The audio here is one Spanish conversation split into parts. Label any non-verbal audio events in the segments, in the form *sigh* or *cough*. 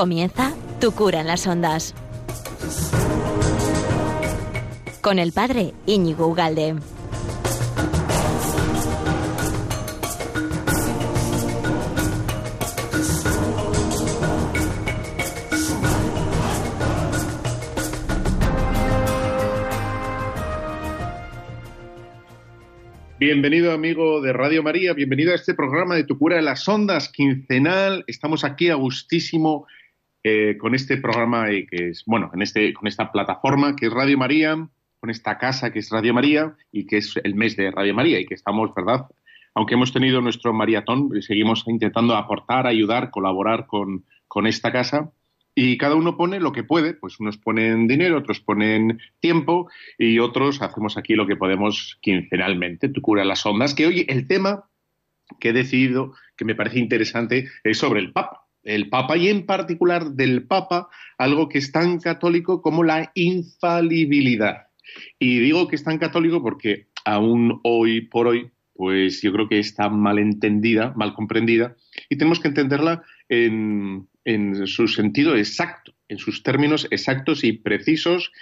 Comienza Tu cura en las ondas. Con el padre Íñigo Ugalde. Bienvenido amigo de Radio María, bienvenido a este programa de Tu cura en las ondas quincenal. Estamos aquí a gustísimo eh, con este programa y que es, bueno, en este, con esta plataforma que es Radio María, con esta casa que es Radio María y que es el mes de Radio María y que estamos, ¿verdad? Aunque hemos tenido nuestro maratón, seguimos intentando aportar, ayudar, colaborar con, con esta casa y cada uno pone lo que puede, pues unos ponen dinero, otros ponen tiempo y otros hacemos aquí lo que podemos quincenalmente. Tú cura las ondas, que hoy el tema que he decidido, que me parece interesante, es sobre el Papa. El Papa y en particular del Papa, algo que es tan católico como la infalibilidad. Y digo que es tan católico porque aún hoy por hoy, pues yo creo que está mal entendida, mal comprendida, y tenemos que entenderla en, en su sentido exacto, en sus términos exactos y precisos,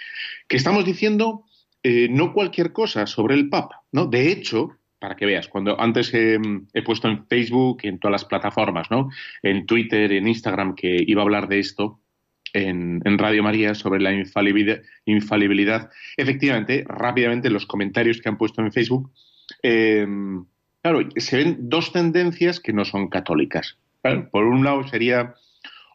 que estamos diciendo eh, no cualquier cosa sobre el Papa, ¿no? De hecho, para que veas, cuando antes he, puesto en Facebook, en todas las plataformas, ¿no? En Twitter, en Instagram, que iba a hablar de esto, en, Radio María sobre la infalibilidad, infalibilidad, efectivamente, rápidamente los comentarios que han puesto en Facebook, eh, claro, se ven dos tendencias que no son católicas. Por un lado sería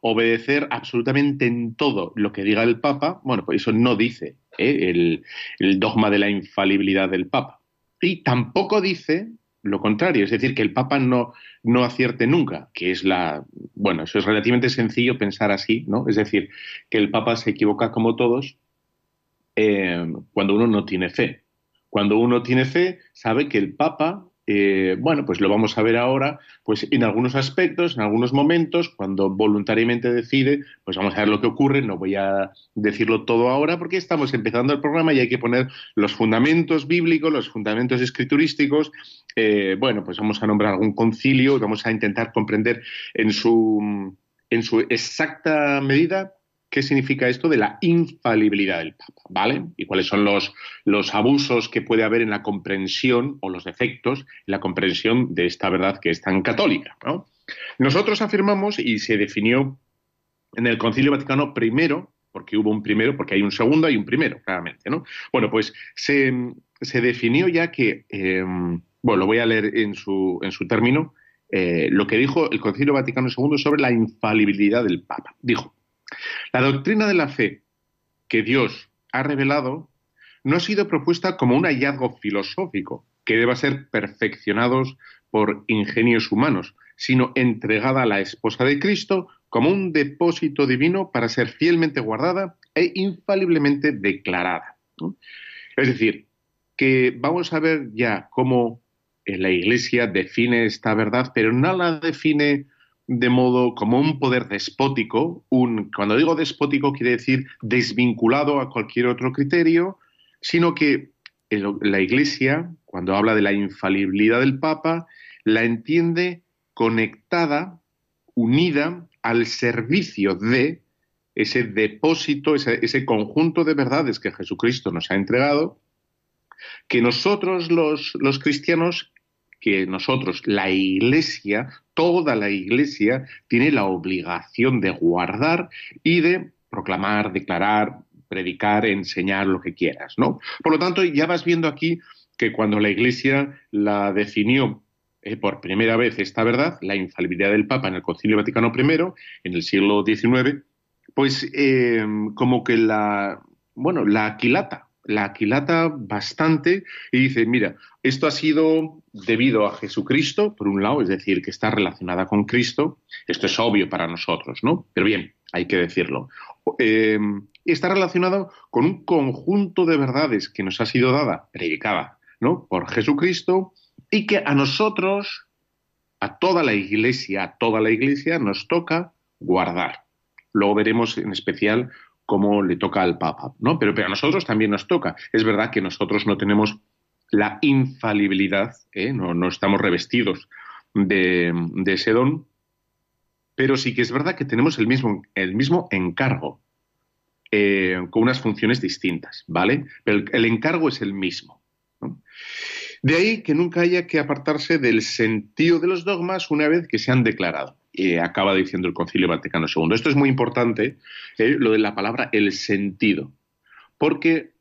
obedecer absolutamente en todo lo que diga el Papa, bueno, pues eso no dice ¿eh? el, dogma de la infalibilidad del Papa. Y tampoco dice lo contrario, es decir, que el Papa no, no acierte nunca, que es la. Bueno, eso es relativamente sencillo pensar así, ¿no? Es decir, que el Papa se equivoca como todos eh, cuando uno no tiene fe. Cuando uno tiene fe, sabe que el Papa eh, bueno, pues lo vamos a ver ahora, pues en algunos aspectos, en algunos momentos, cuando voluntariamente decide, pues vamos a ver lo que ocurre, no voy a decirlo todo ahora porque estamos empezando el programa y hay que poner los fundamentos bíblicos, los fundamentos escriturísticos, eh, bueno, pues vamos a nombrar algún concilio, vamos a intentar comprender en su, en su exacta medida qué significa esto de la infalibilidad del Papa, ¿vale? Y cuáles son los, abusos que puede haber en la comprensión o los defectos en la comprensión de esta verdad que es tan católica, ¿no? Nosotros afirmamos, y se definió en el Concilio Vaticano I, porque hubo un primero, porque hay un segundo, hay un primero, claramente, ¿no? Bueno, pues se, definió ya que, em, bueno, lo voy a leer en su, en su término, eh, lo que dijo el Concilio Vaticano II sobre la infalibilidad del Papa. Dijo, la doctrina de la fe que Dios ha revelado no ha sido propuesta como un hallazgo filosófico que deba ser perfeccionados por ingenios humanos, sino entregada a la esposa de Cristo como un depósito divino para ser fielmente guardada e infaliblemente declarada. Es decir, que vamos a ver ya cómo la Iglesia define esta verdad, pero no la define de modo como un poder despótico, un, cuando digo despótico quiere decir desvinculado a cualquier otro criterio, sino que la Iglesia, cuando habla de la infalibilidad del Papa, la entiende conectada, unida al servicio de ese depósito, ese, ese conjunto de verdades que Jesucristo nos ha entregado, que nosotros los, los cristianos que nosotros, la Iglesia, toda la Iglesia, tiene la obligación de guardar y de proclamar, declarar, predicar, enseñar lo que quieras, ¿no? Por lo tanto, ya vas viendo aquí que cuando la Iglesia la definió eh, por primera vez esta verdad, la infalibilidad del Papa en el Concilio Vaticano I, en el siglo XIX, pues eh, como que la, bueno, la aquilata, la aquilata bastante y dice, mira, esto ha sido debido a Jesucristo, por un lado, es decir, que está relacionada con Cristo, esto es obvio para nosotros, ¿no? Pero bien, hay que decirlo. Eh, está relacionado con un conjunto de verdades que nos ha sido dada, predicada, ¿no? Por Jesucristo y que a nosotros, a toda la iglesia, a toda la iglesia nos toca guardar. Luego veremos en especial como le toca al Papa, ¿no? Pero, pero a nosotros también nos toca. Es verdad que nosotros no tenemos la infalibilidad, ¿eh? no, no, estamos revestidos de, ese don, pero sí que es verdad que tenemos el mismo, el mismo encargo, eh, con unas funciones distintas, ¿vale? Pero el, encargo es el mismo. De ahí que nunca haya que apartarse del sentido de los dogmas una vez que se han declarado. Acaba diciendo el Concilio Vaticano II. Esto es muy importante, eh, lo de la palabra el sentido, porque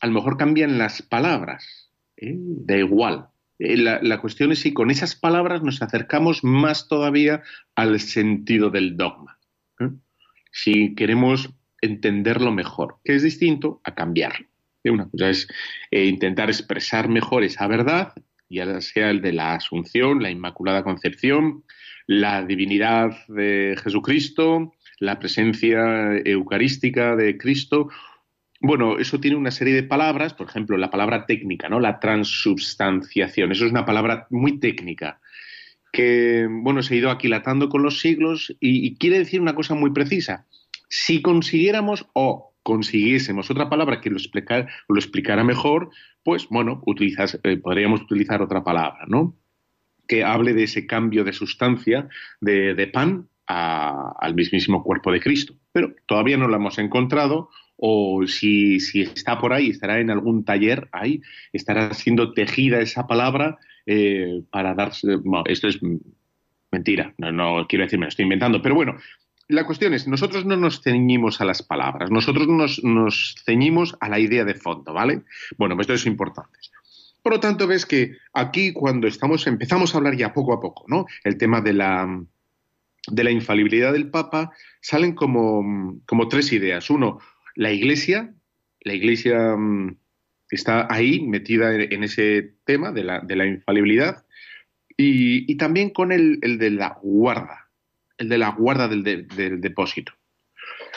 a lo mejor cambian las palabras, ¿eh? da igual. Eh, la, cuestión es si con esas palabras nos acercamos más todavía al sentido del dogma. Si queremos entenderlo mejor, que es distinto a cambiarlo. Una cosa es eh, intentar expresar mejor esa verdad, ya sea el de la Asunción, la Inmaculada Concepción, la divinidad de Jesucristo, la presencia eucarística de Cristo. Bueno, eso tiene una serie de palabras, por ejemplo, la palabra técnica, ¿no? La transubstanciación. Eso es una palabra muy técnica que, bueno, se ha ido aquilatando con los siglos y, quiere decir una cosa muy precisa. Si consiguiéramos o consiguiésemos otra palabra que lo, lo explicara mejor, pues bueno, eh, podríamos utilizar otra palabra, ¿no? Que hable de ese cambio de sustancia de, pan al mismísimo cuerpo de Cristo. Pero todavía no lo hemos encontrado o si, está por ahí, estará en algún taller ahí, estará siendo tejida esa palabra eh, para darse... esto es mentira, no, quiero decir, me lo estoy inventando, pero bueno, la cuestión es, nosotros no nos ceñimos a las palabras, nosotros nos, nos ceñimos a la idea de fondo, ¿vale? Bueno, pues esto es importante. Por lo tanto, ves que aquí cuando estamos, empezamos a hablar ya poco a poco, ¿no? El tema de la, de la infalibilidad del Papa, salen como, como tres ideas. Uno, la Iglesia, la Iglesia mm, está ahí metida en, ese tema de la, de la infalibilidad y, también con el, el de la guarda, el de la guarda del, depósito.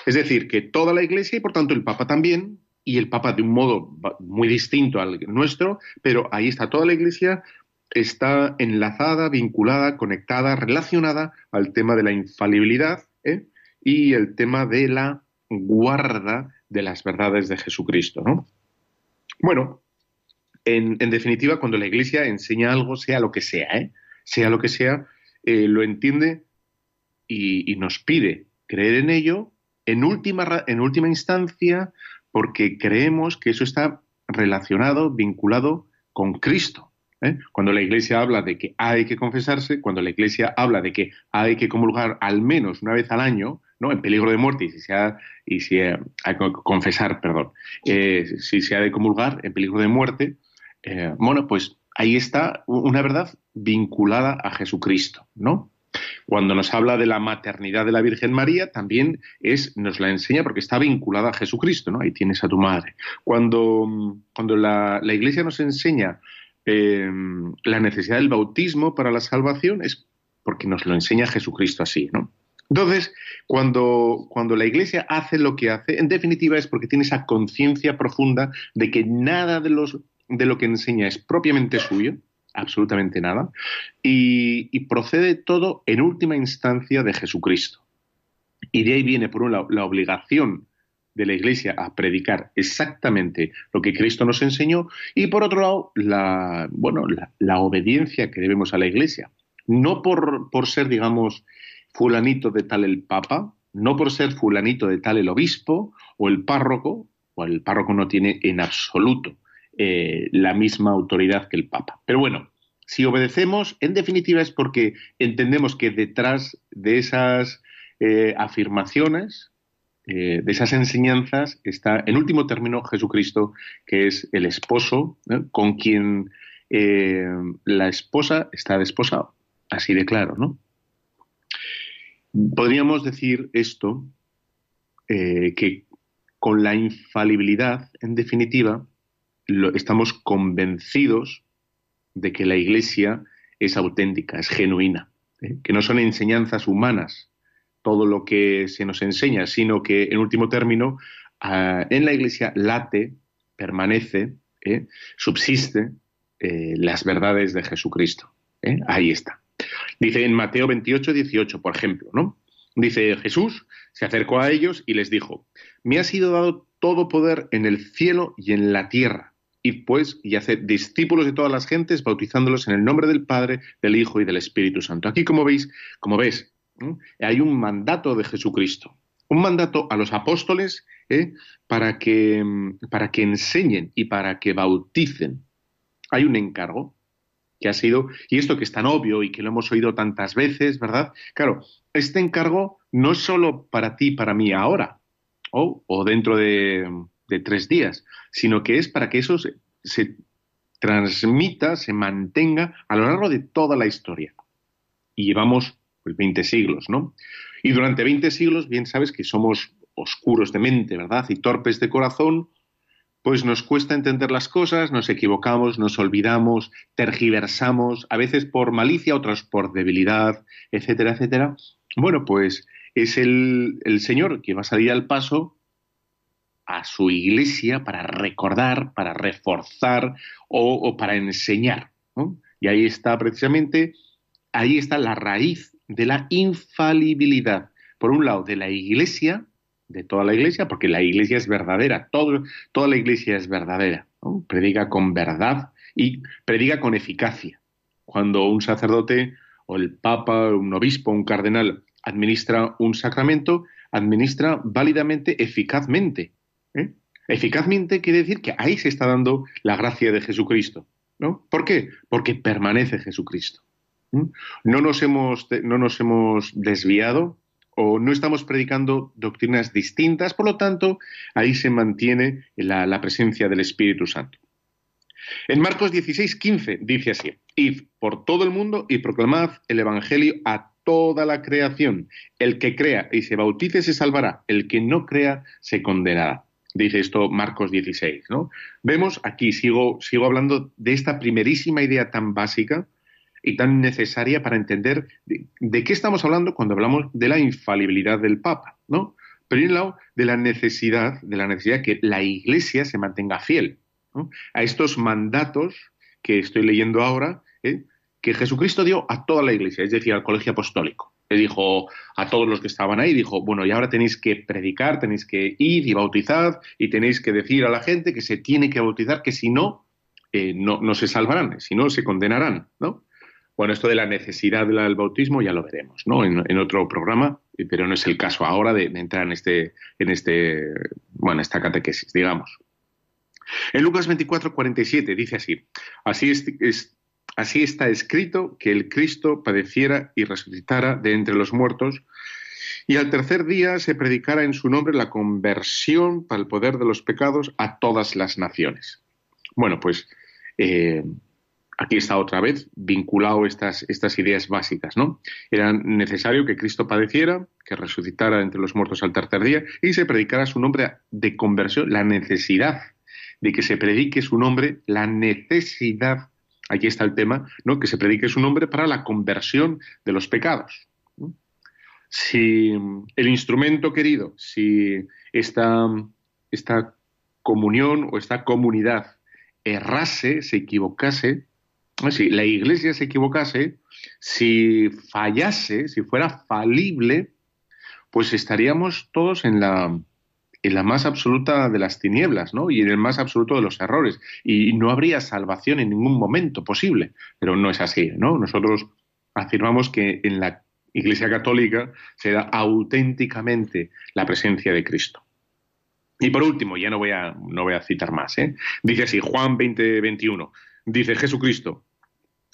Es decir, que toda la Iglesia y por tanto el Papa también, y el Papa de un modo muy distinto al nuestro, pero ahí está toda la Iglesia, está enlazada, vinculada, conectada, relacionada al tema de la infalibilidad ¿eh? y el tema de la guarda de las verdades de Jesucristo. ¿no? Bueno, en, definitiva, cuando la Iglesia enseña algo, sea lo que sea, ¿eh? sea lo que sea, eh, lo entiende y, nos pide creer en ello en última, en última instancia porque creemos que eso está relacionado, vinculado con Cristo. ¿eh? Cuando la Iglesia habla de que hay que confesarse, cuando la Iglesia habla de que hay que comulgar al menos una vez al año, ¿no? en peligro de muerte, y si se ha, y si hay que confesar, perdón, eh, si se ha de comulgar en peligro de muerte, eh, bueno, pues ahí está una verdad vinculada a Jesucristo, ¿no? Cuando nos habla de la maternidad de la Virgen María, también es, nos la enseña porque está vinculada a Jesucristo, ¿no? Ahí tienes a tu madre. Cuando, cuando la, Iglesia nos enseña eh, la necesidad del bautismo para la salvación, es porque nos lo enseña Jesucristo así, ¿no? Entonces, cuando, cuando la Iglesia hace lo que hace, en definitiva es porque tiene esa conciencia profunda de que nada de, de lo que enseña es propiamente suyo, absolutamente nada, y, procede todo en última instancia de Jesucristo. Y de ahí viene, por un lado, la obligación de la Iglesia a predicar exactamente lo que Cristo nos enseñó y por otro lado la, bueno, la, obediencia que debemos a la Iglesia. No por, por, ser, digamos, fulanito de tal el Papa, no por ser fulanito de tal el obispo o el párroco, o el párroco no tiene en absoluto eh, la misma autoridad que el Papa. Pero bueno, si obedecemos, en definitiva es porque entendemos que detrás de esas eh, afirmaciones, eh, de esas enseñanzas, está, en último término, Jesucristo, que es el esposo con quien la esposa está desposado. Así de claro, ¿no? Podríamos decir esto, que con la infalibilidad, en definitiva, estamos convencidos de que la Iglesia es auténtica, es genuina, ¿eh? que no son enseñanzas humanas todo lo que se nos enseña, sino que, en último término, en la Iglesia late, permanece, ¿eh? subsiste eh, las verdades de Jesucristo. Ahí está. Dice en Mateo 28, 18, por ejemplo, ¿no? Dice Jesús, se acercó a ellos y les dijo, me ha sido dado todo poder en el cielo y en la tierra y pues y hace discípulos de todas las gentes, bautizándolos en el nombre del Padre, del Hijo y del Espíritu Santo. Aquí, como veis, como ves, hay un mandato de Jesucristo, un mandato a los apóstoles ¿eh? para, que, para que enseñen y para que bauticen. Hay un encargo que ha sido, y esto que es tan obvio y que lo hemos oído tantas veces, ¿verdad? Claro, este encargo no es solo para ti, para mí ahora, o, o dentro de, tres días, sino que es para que eso se transmita, se mantenga a lo largo de toda la historia. Y llevamos 20 pues, siglos, ¿no? Y durante 20 siglos, bien sabes que somos oscuros de mente, ¿verdad? Y torpes de corazón, pues nos cuesta entender las cosas, nos equivocamos, nos olvidamos, tergiversamos, a veces por malicia, otras por debilidad, etcétera, etcétera. Bueno, pues es el, el Señor que va a salir al paso a su iglesia para recordar, para reforzar o, para enseñar. Y ahí está precisamente, ahí está la raíz de la infalibilidad. Por un lado, de la iglesia, de toda la iglesia, porque la iglesia es verdadera, todo, toda la iglesia es verdadera. Predica con verdad y predica con eficacia. Cuando un sacerdote o el papa, un obispo, un cardenal administra un sacramento, administra válidamente, eficazmente ¿eh? Eficazmente quiere decir que ahí se está dando la gracia de Jesucristo. ¿no? ¿Por qué? Porque permanece Jesucristo. No, nos hemos, no nos hemos desviado o no estamos predicando doctrinas distintas, por lo tanto, ahí se mantiene la, la presencia del Espíritu Santo. En Marcos 16, 15 dice así, Id por todo el mundo y proclamad el Evangelio a toda la creación. El que crea y se bautice se salvará, el que no crea se condenará dice esto Marcos 16, ¿no? Vemos aquí, sigo, sigo hablando de esta primerísima idea tan básica y tan necesaria para entender de, qué estamos hablando cuando hablamos de la infalibilidad del Papa, ¿no? Pero un lado, de la necesidad, de la necesidad que la Iglesia se mantenga fiel a estos mandatos que estoy leyendo ahora, ¿eh? que Jesucristo dio a toda la Iglesia, es decir, al colegio apostólico dijo a todos los que estaban ahí, dijo, bueno, y ahora tenéis que predicar, tenéis que ir y bautizar y tenéis que decir a la gente que se tiene que bautizar, que si no, eh, no, no, se salvarán, si no, se condenarán, ¿no? Bueno, esto de la necesidad del bautismo ya lo veremos, ¿no? En, otro programa, pero no es el caso ahora de, entrar en este, en este, bueno, esta catequesis, digamos. En Lucas 24, 47 dice así, así es Así está escrito que el Cristo padeciera y resucitara de entre los muertos, y al tercer día se predicara en su nombre la conversión para el poder de los pecados a todas las naciones. Bueno, pues eh, aquí está otra vez vinculado estas, estas ideas básicas, ¿no? Era necesario que Cristo padeciera, que resucitara entre los muertos al tercer día y se predicara su nombre de conversión, la necesidad de que se predique su nombre, la necesidad Aquí está el tema, ¿no? Que se predique su nombre para la conversión de los pecados. Si el instrumento querido, si esta, esta comunión o esta comunidad errase, se equivocase, si la iglesia se equivocase, si fallase, si fuera falible, pues estaríamos todos en la, en la más absoluta de las tinieblas, ¿no? Y en el más absoluto de los errores. Y no habría salvación en ningún momento posible. Pero no es así, ¿no? Nosotros afirmamos que en la Iglesia Católica se da auténticamente la presencia de Cristo. Y por último, ya no voy a, no voy a citar más, ¿eh? dice así, Juan 20, 21, dice Jesucristo,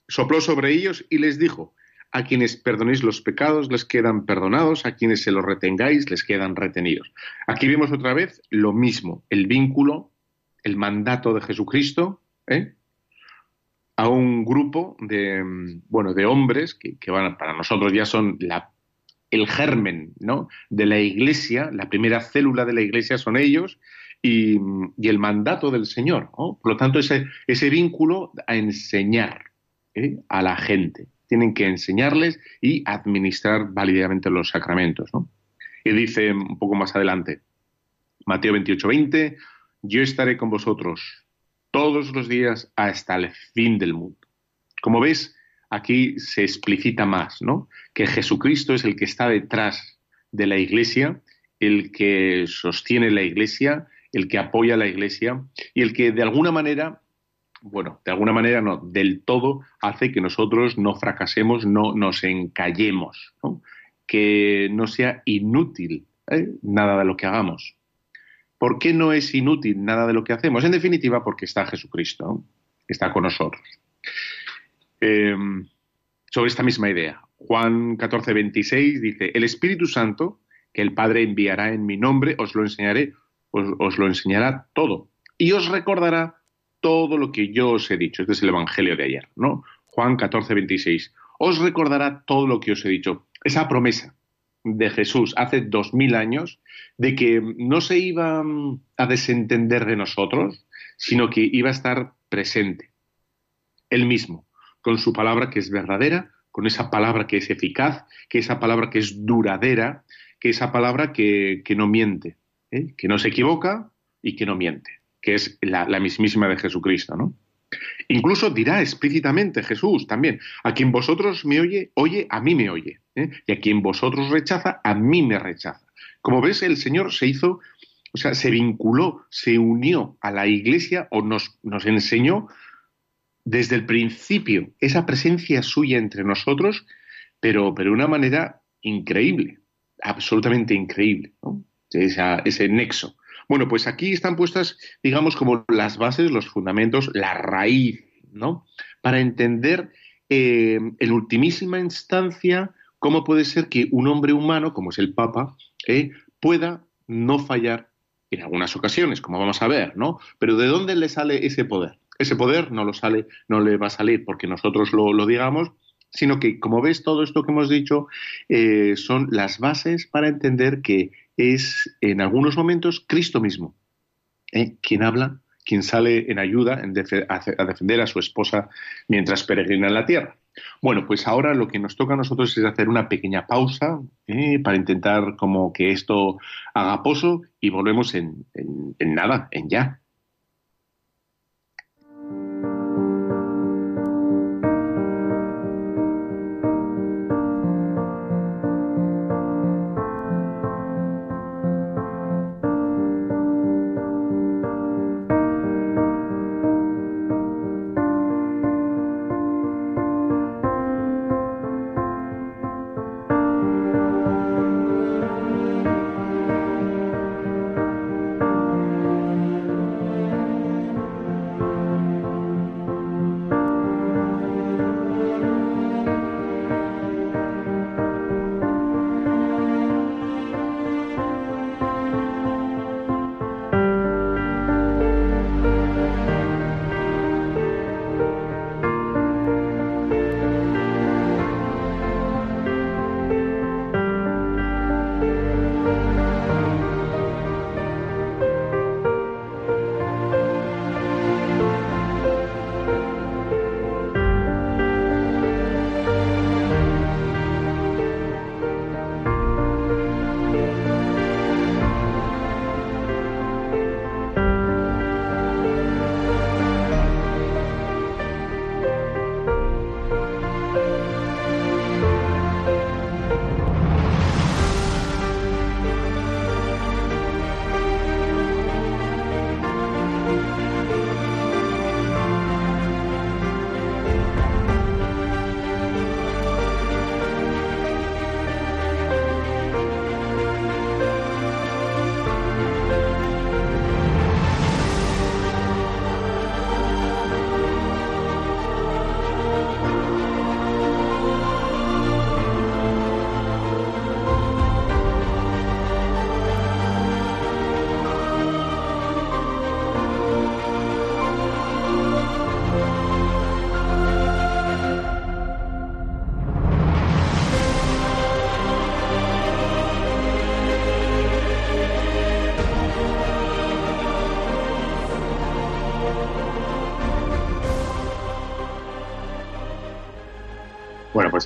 sopló sobre ellos y les dijo, a quienes perdonéis los pecados les quedan perdonados, a quienes se los retengáis les quedan retenidos. Aquí vemos otra vez lo mismo, el vínculo, el mandato de Jesucristo ¿eh? a un grupo de, bueno, de hombres que, van, para nosotros ya son el germen de la iglesia, la primera célula de la iglesia son ellos, y, el mandato del Señor. Por lo tanto, ese, ese vínculo a enseñar ¿eh? a la gente tienen que enseñarles y administrar válidamente los sacramentos. Y dice un poco más adelante, Mateo 28, 20, yo estaré con vosotros todos los días hasta el fin del mundo. Como ves, aquí se explicita más, ¿no? Que Jesucristo es el que está detrás de la iglesia, el que sostiene la iglesia, el que apoya la iglesia y el que de alguna manera bueno, de alguna manera no, del todo hace que nosotros no fracasemos, no nos encallemos. que no sea inútil ¿eh? nada de lo que hagamos. ¿Por qué no es inútil nada de lo que hacemos? En definitiva, porque está Jesucristo, está con nosotros. Em, sobre esta misma idea, Juan 14, 26 dice, el Espíritu Santo, que el Padre enviará en mi nombre, os lo enseñaré, os, lo enseñará todo. Y os recordará todo lo que yo os he dicho. Este es el Evangelio de ayer, ¿no? Juan 14, 26. Os recordará todo lo que os he dicho. Esa promesa de Jesús hace dos mil años de que no se iba mm, a desentender de nosotros, sino que iba a estar presente. Él mismo, con su palabra que es verdadera, con esa palabra que es eficaz, que esa palabra que es duradera, que esa palabra que, no miente, ¿eh? que no se equivoca y que no miente, que es la, mismísima de Jesucristo, ¿no? Incluso dirá explícitamente Jesús también, a quien vosotros me oye, oye, a mí me oye, ¿eh? y a quien vosotros rechaza, a mí me rechaza. Como ves, el Señor se hizo, o sea, se vinculó, se unió a la Iglesia o nos, enseñó desde el principio esa presencia suya entre nosotros, pero, pero de una manera increíble, absolutamente increíble, ese nexo. Bueno, pues aquí están puestas, digamos, como las bases, los fundamentos, la raíz, ¿no? Para entender eh, en ultimísima instancia cómo puede ser que un hombre humano, como es el Papa, eh, pueda no fallar en algunas ocasiones, como vamos a ver, ¿no? Pero ¿de dónde le sale ese poder? ese poder no, lo sale, no le va a salir porque nosotros lo, digamos, sino que, como ves, todo esto que hemos dicho eh, son las bases para entender que es en algunos momentos Cristo mismo ¿eh? quien habla, quien sale en ayuda a, defender a su esposa mientras peregrina en la tierra. Bueno, pues ahora lo que nos toca a nosotros es hacer una pequeña pausa ¿eh? para intentar como que esto haga pozo y volvemos en nada, en ya.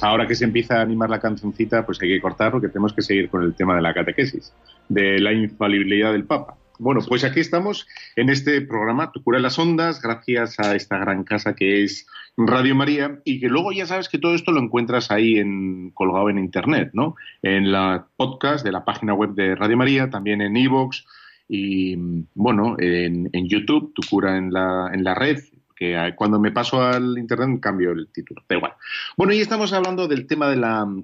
Ahora que se empieza a animar la cancioncita, pues hay que cortar porque tenemos que seguir con el tema de la catequesis, de la infalibilidad del Papa. Bueno, pues aquí estamos en este programa Tu cura las ondas, gracias a esta gran casa que es Radio María y que luego ya sabes que todo esto lo encuentras ahí en, colgado en internet, ¿no? En la podcast de la página web de Radio María, también en iVoox y bueno, en, YouTube, Tu cura en la, en la red, que cuando me paso al internet cambio el título. Da igual. Bueno, y estamos hablando del tema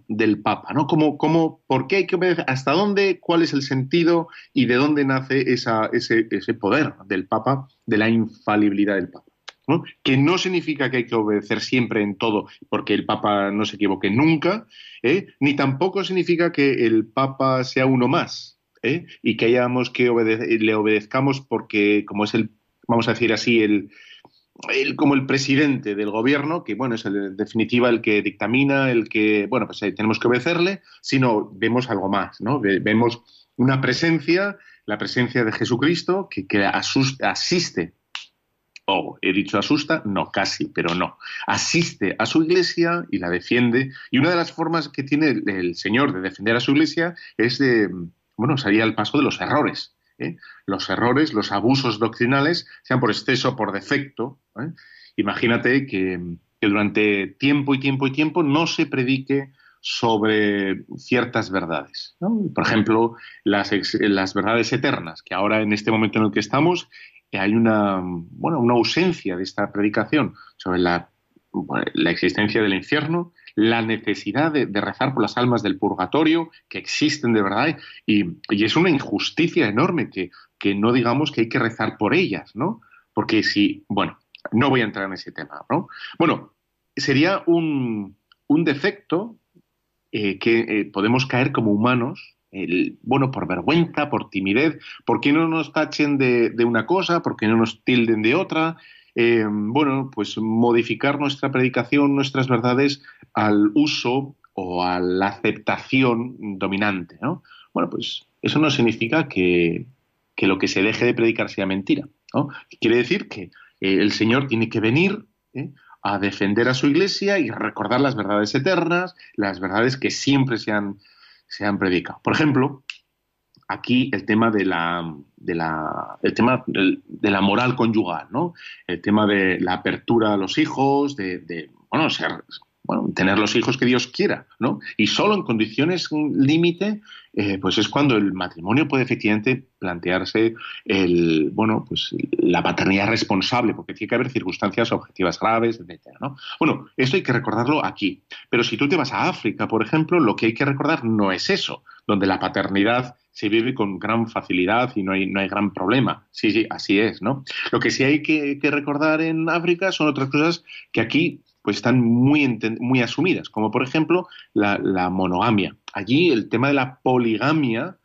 del Papa, ¿no? ¿Cómo, cómo, ¿Por qué hay que obedecer? ¿Hasta dónde? ¿Cuál es el sentido? ¿Y de dónde nace esa, ese, ese poder del Papa, de la infalibilidad del Papa? que no significa que hay que obedecer siempre en todo, porque el Papa no se equivoque nunca, ¿eh? ni tampoco significa que el Papa sea uno más, ¿eh? y que hayamos que le obedezcamos porque, como es el, vamos a decir así, el, como el presidente del gobierno, que bueno, es en definitiva el que dictamina, el que, bueno, pues eh, tenemos que obedecerle, sino vemos algo más, ¿no? Vemos una presencia, la presencia de Jesucristo, que, que asiste o he dicho asusta, no, casi, pero no. Asiste a su iglesia y la defiende. Y una de las formas que tiene el, Señor de defender a su iglesia es de, bueno, salir al paso de los errores. ¿Eh? Los errores, los abusos doctrinales, sean por exceso o por defecto. ¿eh? Imagínate que, durante tiempo y tiempo y tiempo no se predique sobre ciertas verdades. Por ejemplo, las, verdades eternas, que ahora en este momento en el que estamos hay una, bueno, una ausencia de esta predicación sobre la, la existencia del infierno, la necesidad de, rezar por las almas del purgatorio, que existen de verdad, y, es una injusticia enorme que, que, no digamos que hay que rezar por ellas, ¿no? Porque si, bueno, no voy a entrar en ese tema, ¿no? Bueno, sería un, un defecto eh, que eh, podemos caer como humanos bueno, por vergüenza, por timidez, ¿por qué no nos tachen de, una cosa? ¿Por qué no nos tilden de otra? Eh, bueno, pues modificar nuestra predicación, nuestras verdades al uso o a la aceptación dominante, ¿no? Bueno, pues eso no significa que, lo que se deje de predicar sea mentira, ¿no? Quiere decir que eh, el Señor tiene que venir ¿eh? a defender a su iglesia y recordar las verdades eternas, las verdades que siempre se han se han predicado. Por ejemplo, aquí el tema de la, de la, el tema de la moral conyugal, ¿no? El tema de la apertura a los hijos, de, de bueno, ser, bueno, tener los hijos que Dios quiera, ¿no? Y solo en condiciones límite, eh, pues es cuando el matrimonio puede efectivamente plantearse el, bueno, pues la paternidad responsable, porque tiene que haber circunstancias objetivas graves, etcétera, ¿no? Bueno, esto hay que recordarlo aquí. Pero si tú te vas a África, por ejemplo, lo que hay que recordar no es eso, donde la paternidad se vive con gran facilidad y no hay, no hay gran problema. Sí, sí, así es, ¿no? Lo que sí hay que, recordar en África son otras cosas que aquí pues están muy, muy asumidas, como por ejemplo la, monogamia. Allí el tema de la poligamia,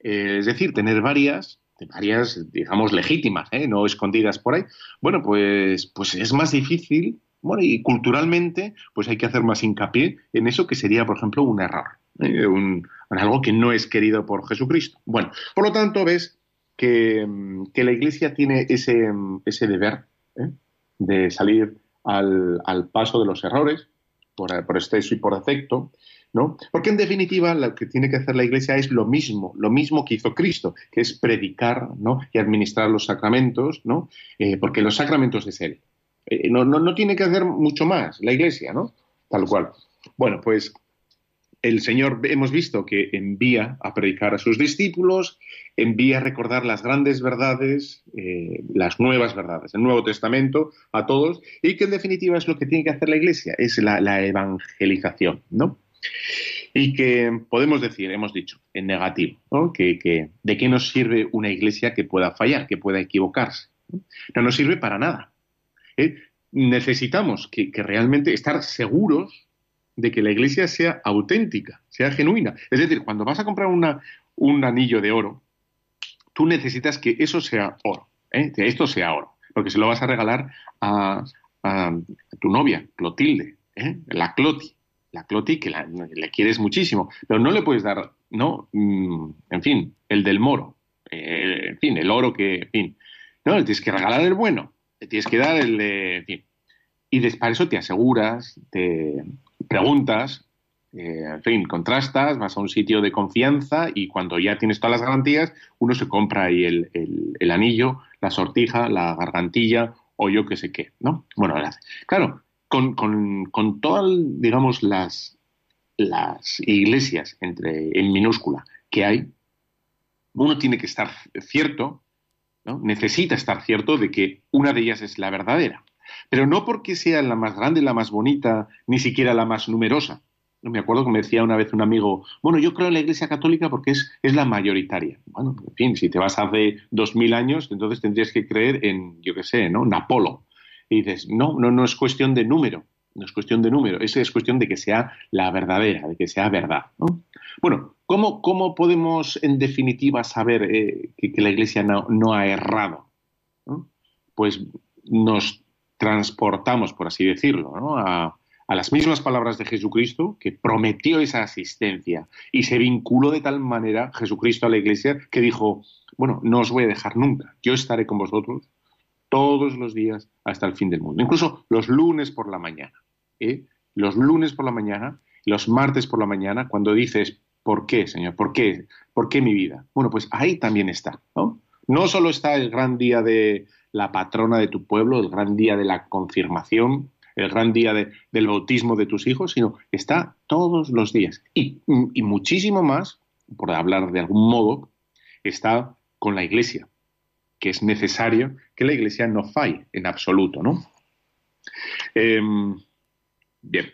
eh, es decir, tener varias, varias, digamos, legítimas, ¿eh? no escondidas por ahí, bueno, pues, pues es más difícil, bueno, y culturalmente, pues hay que hacer más hincapié en eso que sería, por ejemplo, un error, ¿eh? algo que no es querido por Jesucristo. Bueno, por lo tanto, ves que, que la Iglesia tiene ese, ese deber de salir al, paso de los errores, por, por exceso y por defecto, ¿no? Porque en definitiva lo que tiene que hacer la Iglesia es lo mismo, lo mismo que hizo Cristo, que es predicar ¿no? y administrar los sacramentos, ¿no? Eh, porque los sacramentos es Él. Eh, no, no, no, tiene que hacer mucho más la Iglesia, ¿no? Tal cual. Bueno, pues el Señor hemos visto que envía a predicar a sus discípulos, envía a recordar las grandes verdades, eh, las nuevas verdades, el Nuevo Testamento a todos, y que en definitiva es lo que tiene que hacer la Iglesia, es la, evangelización, ¿no? Y que podemos decir, hemos dicho, en negativo, ¿no? que, ¿de qué nos sirve una Iglesia que pueda fallar, que pueda equivocarse? No, nos sirve para nada. ¿eh? Necesitamos que realmente estar seguros de que la iglesia sea auténtica, sea genuina. Es decir, cuando vas a comprar una, un anillo de oro, tú necesitas que eso sea oro, ¿eh? que esto sea oro, porque se lo vas a regalar a, tu novia, Clotilde, ¿eh? la Cloti, la Cloti que le quieres muchísimo, pero no le puedes dar, no, mm, en fin, el del moro, eh, en fin, el oro que, en fin, no, le tienes que regalar el bueno, le tienes que dar el de, en fin. Y para eso te aseguras, te, preguntas, eh, en fin, contrastas, vas a un sitio de confianza y cuando ya tienes todas las garantías, uno se compra ahí el, anillo, la sortija, la gargantilla o yo qué sé qué, ¿no? Bueno, claro, con, con, todas, digamos, las, las iglesias entre, en minúscula que hay, uno tiene que estar cierto, ¿no? necesita estar cierto de que una de ellas es la verdadera. Pero no porque sea la más grande, la más bonita, ni siquiera la más numerosa. Me acuerdo que me decía una vez un amigo, bueno, yo creo en la Iglesia Católica porque es, es la mayoritaria. Bueno, en fin, si te vas hace dos mil años, entonces tendrías que creer en, yo qué sé, ¿no? Napolo. Y dices, no, no, no es cuestión de número, no es cuestión de número, es, es cuestión de que sea la verdadera, de que sea verdad. Bueno, ¿cómo, ¿cómo, podemos en definitiva saber eh, que, la Iglesia no, no ha errado? Pues nos transportamos, por así decirlo, a las mismas palabras de Jesucristo, que prometió esa asistencia y se vinculó de tal manera Jesucristo a la iglesia que dijo, bueno, no os voy a dejar nunca, yo estaré con vosotros todos los días hasta el fin del mundo, incluso los lunes por la mañana. ¿eh? Los lunes por la mañana, los martes por la mañana, cuando dices, ¿por qué, Señor? ¿Por qué? ¿Por qué mi vida? Bueno, pues ahí también está, ¿no? No solo está el gran día de la patrona de tu pueblo, el gran día de la confirmación, el gran día del bautismo de tus hijos, sino está todos los días. Y, muchísimo más, por hablar de algún modo, está con la iglesia, que es necesario que la iglesia no falle en absoluto, ¿no? Em, bien.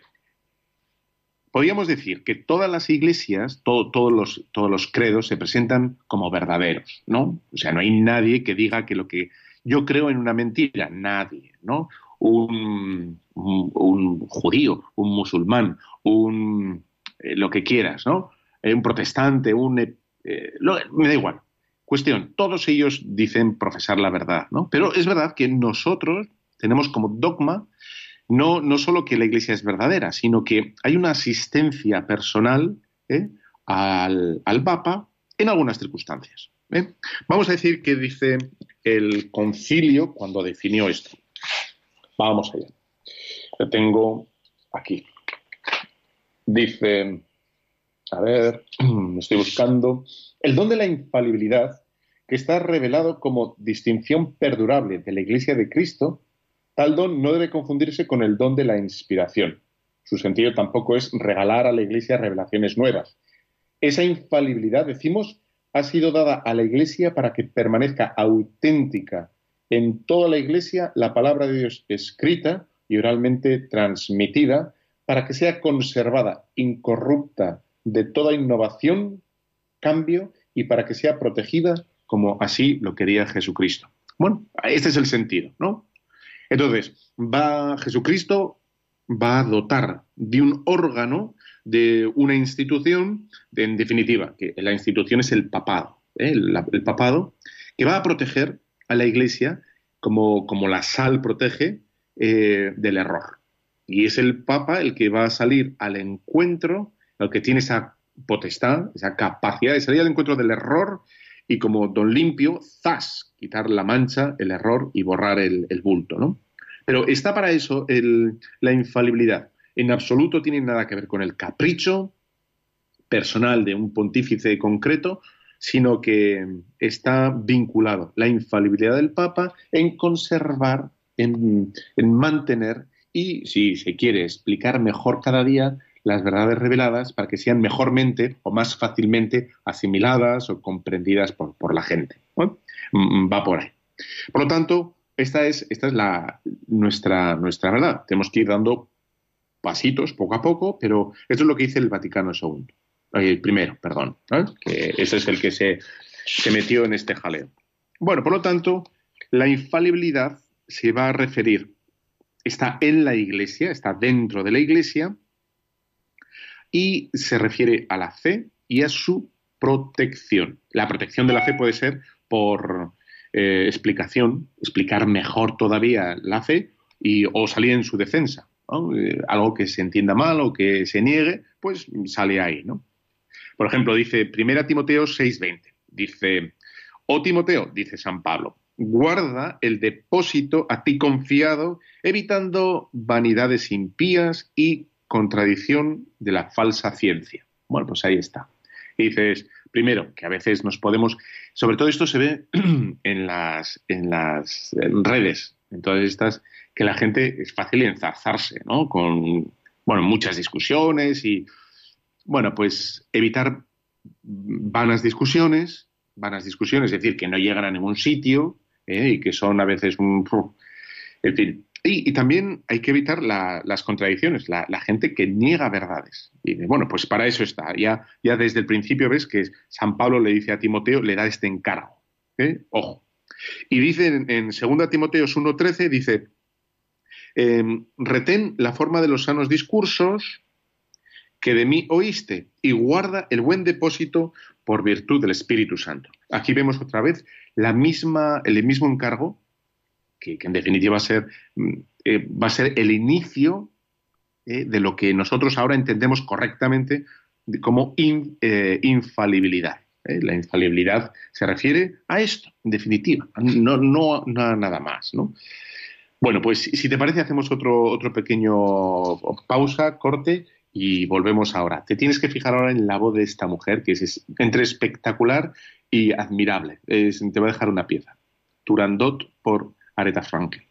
Podríamos decir que todas las iglesias, todos, los, todos los credos se presentan como verdaderos, ¿no? O sea, no hay nadie que diga que lo que yo creo en una mentira, nadie, ¿no? un, judío, un musulmán, un eh, lo que quieras, ¿no? Eh, un protestante, un eh, me da igual. Cuestión, todos ellos dicen profesar la verdad, ¿no? Pero es verdad que nosotros tenemos como dogma no, no solo que la iglesia es verdadera, sino que hay una asistencia personal al, al, Papa en algunas circunstancias. Vamos a decir que dice el concilio cuando definió esto. Vamos allá. Lo tengo aquí. Dice, a ver, *clears throat* estoy buscando, el don de la infalibilidad, que está revelado como distinción perdurable de la Iglesia de Cristo, tal don no debe confundirse con el don de la inspiración. Su sentido tampoco es regalar a la Iglesia revelaciones nuevas. Esa infalibilidad, decimos, ha sido dada a la Iglesia para que permanezca auténtica en toda la Iglesia la palabra de Dios escrita y oralmente transmitida para que sea conservada, incorrupta de toda innovación, cambio y para que sea protegida como así lo quería Jesucristo. Bueno, este es el sentido, ¿no? Entonces, va Jesucristo va a dotar de un órgano, de una institución, en definitiva, que la institución es el papado, ¿eh? el papado, que va a proteger a la Iglesia como, como la sal protege eh, del error. Y es el Papa el que va a salir al encuentro, el que tiene esa potestad, esa capacidad de salir al encuentro del error y como don limpio, zas, quitar la mancha, el error y borrar el, bulto. ¿no? Pero está para eso la infalibilidad. En absoluto tiene nada que ver con el capricho personal de un pontífice concreto, sino que está vinculado la infalibilidad del Papa en conservar, en, mantener y, si se quiere, explicar mejor cada día las verdades reveladas para que sean mejormente o más fácilmente asimiladas o comprendidas por, la gente. Mm, va por ahí. Por lo tanto, esta es, esta es la, nuestra, nuestra verdad. Tenemos que ir dando pasitos poco a poco, pero esto es lo que dice el Vaticano II el primero, perdón, que ese es el que se, se metió en este jaleo. Bueno, por lo tanto, la infalibilidad se va a referir, está en la iglesia, está dentro de la iglesia, y se refiere a la fe y a su protección. La protección de la fe puede ser por eh, explicación, explicar mejor todavía la fe y, o salir en su defensa. Eh, algo que se entienda mal o que se niegue, pues sale ahí, ¿no? Por ejemplo, dice 1 Timoteo 6:20, dice, oh Timoteo, dice San Pablo, guarda el depósito a ti confiado, evitando vanidades impías y contradicción de la falsa ciencia. Bueno, pues ahí está. Y dices, primero, que a veces nos podemos, sobre todo esto se ve *clears throat* en las, en las redes, en todas estas, que la gente es fácil enzarzarse, ¿no? Con, bueno, muchas discusiones y bueno, pues evitar vanas discusiones, vanas discusiones, es decir, que no llegan a ningún sitio ¿eh? y que son a veces un... En fin, Y, también hay que evitar las contradicciones, la, gente que niega verdades. Y bueno, pues para eso está. Ya, ya desde el principio ves que San Pablo le dice a Timoteo, le da este encargo. ¿eh? Ojo. Y dice en, en 2 Timoteo 1.13, dice, em, retén la forma de los sanos discursos que de mí oíste y guarda el buen depósito por virtud del Espíritu Santo. Aquí vemos otra vez la misma, el mismo encargo, que, en definitiva va a ser, mm, eh, el inicio eh, de lo que nosotros ahora entendemos correctamente como eh, infalibilidad. La infalibilidad se refiere a esto, en definitiva, no, nada más. Bueno, pues si te parece, hacemos otro, otro pequeño pausa, corte, y volvemos ahora. Te tienes que fijar ahora en la voz de esta mujer, que es entre espectacular y admirable. te voy a dejar una pieza. Turandot por Aretha Franklin.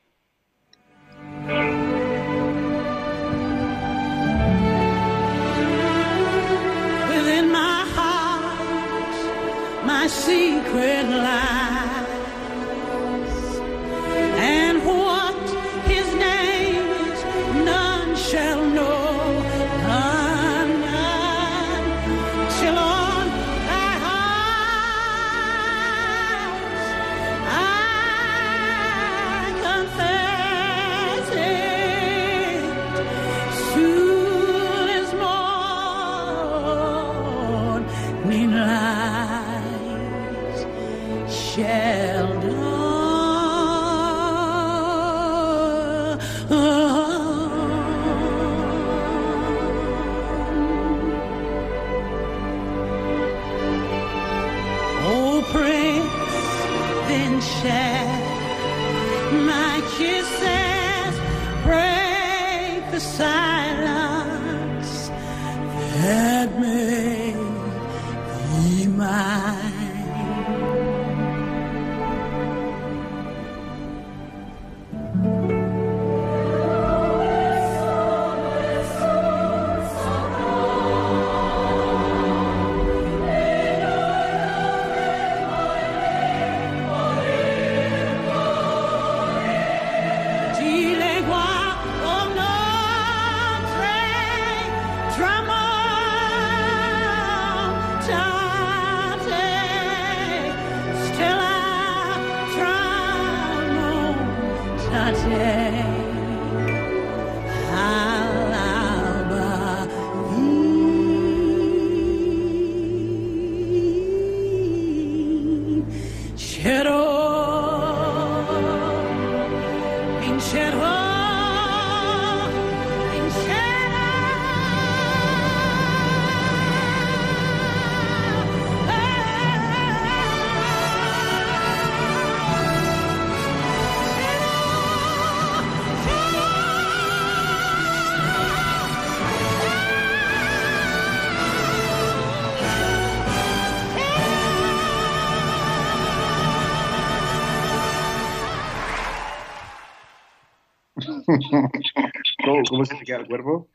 *laughs* ¿Cómo, se te queda el cuerpo?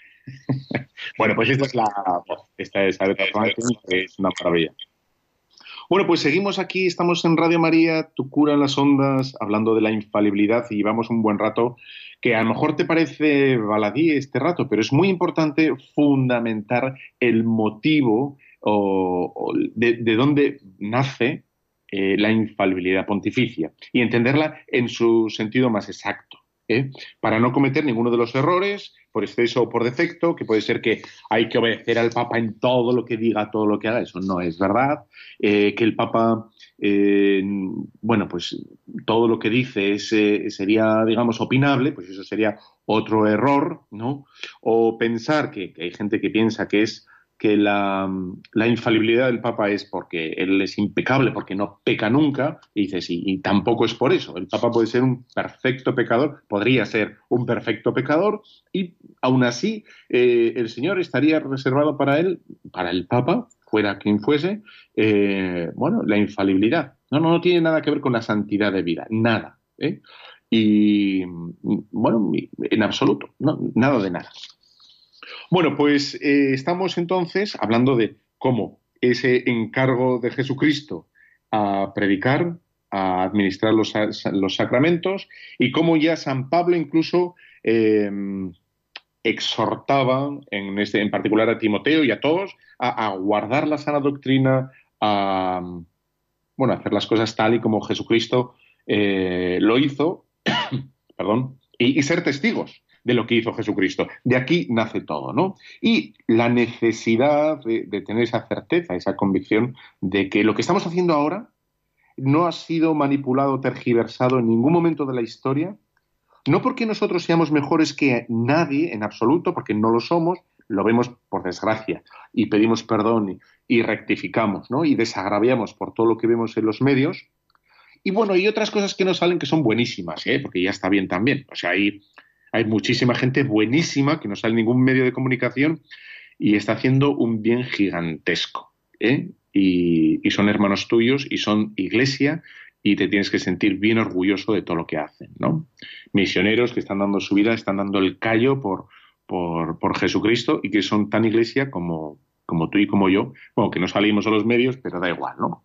bueno, pues esta es la Esta es Aretha Franklin, que es una maravilla. Bueno, pues seguimos aquí, estamos en Radio María, tu cura en las ondas, hablando de la infalibilidad y llevamos un buen rato que a lo mejor te parece baladí este rato, pero es muy importante fundamentar el motivo o, de, dónde nace eh, la infalibilidad pontificia y entenderla en su sentido más exacto. ¿Eh? para no cometer ninguno de los errores por exceso o por defecto, que puede ser que hay que obedecer al Papa en todo lo que diga, todo lo que haga, eso no es verdad, eh, que el Papa, eh, bueno, pues todo lo que dice sería, digamos, opinable, pues eso sería otro error, ¿no? O pensar que hay gente que piensa que es que la, infalibilidad del Papa es porque él es impecable, porque no peca nunca, y dices, y, tampoco es por eso. El Papa puede ser un perfecto pecador, podría ser un perfecto pecador, y aún así eh, el Señor estaría reservado para él, para el Papa, fuera quien fuese, eh, bueno, la infalibilidad. No, no, no tiene nada que ver con la santidad de vida, nada. ¿eh? Y bueno, en absoluto, nada de nada. Bueno, pues eh, estamos entonces hablando de cómo ese encargo de Jesucristo a predicar a administrar los, sacramentos y cómo ya San Pablo incluso eh, exhortaba, en, este, en particular a Timoteo y a todos, a, guardar la sana doctrina, a bueno, hacer las cosas tal y como Jesucristo eh, lo hizo, *coughs* perdón, y, ser testigos de lo que hizo Jesucristo. De aquí nace todo, ¿no? Y la necesidad de, tener esa certeza, esa convicción de que lo que estamos haciendo ahora no ha sido manipulado, tergiversado en ningún momento de la historia, no porque nosotros seamos mejores que nadie en absoluto, porque no lo somos, lo vemos por desgracia y pedimos perdón y, rectificamos, ¿no? Y desagraviamos por todo lo que vemos en los medios. Y bueno, y otras cosas que nos salen que son buenísimas, ¿eh? Porque ya está bien también. O sea, hay, hay muchísima gente buenísima que no sale en ningún medio de comunicación y está haciendo un bien gigantesco. ¿eh? Y, y, son hermanos tuyos y son iglesia y te tienes que sentir bien orgulloso de todo lo que hacen, ¿no? Misioneros que están dando su vida, están dando el callo por, por, Jesucristo y que son tan iglesia como, como tú y como yo, bueno, que no salimos a los medios, pero da igual, ¿no?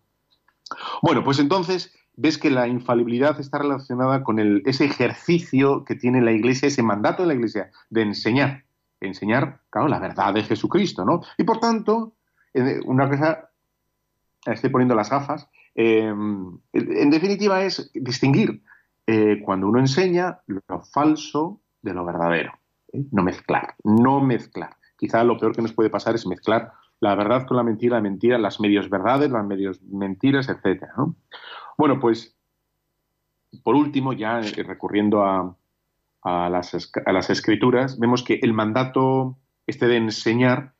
Bueno, pues entonces ves que la infalibilidad está relacionada con el, ese ejercicio que tiene la iglesia, ese mandato de la iglesia de enseñar, enseñar, claro, la verdad de Jesucristo, ¿no? Y por tanto, una cosa, estoy poniendo las gafas, em, en definitiva es distinguir eh, cuando uno enseña lo falso de lo verdadero. No mezclar, no mezclar. Quizá lo peor que nos puede pasar es mezclar la verdad con la mentira, la mentira, las medios verdades, las medios mentiras, etc. Bueno, pues por último, ya eh, recurriendo a, las, a, las, escrituras, vemos que el mandato este de enseñar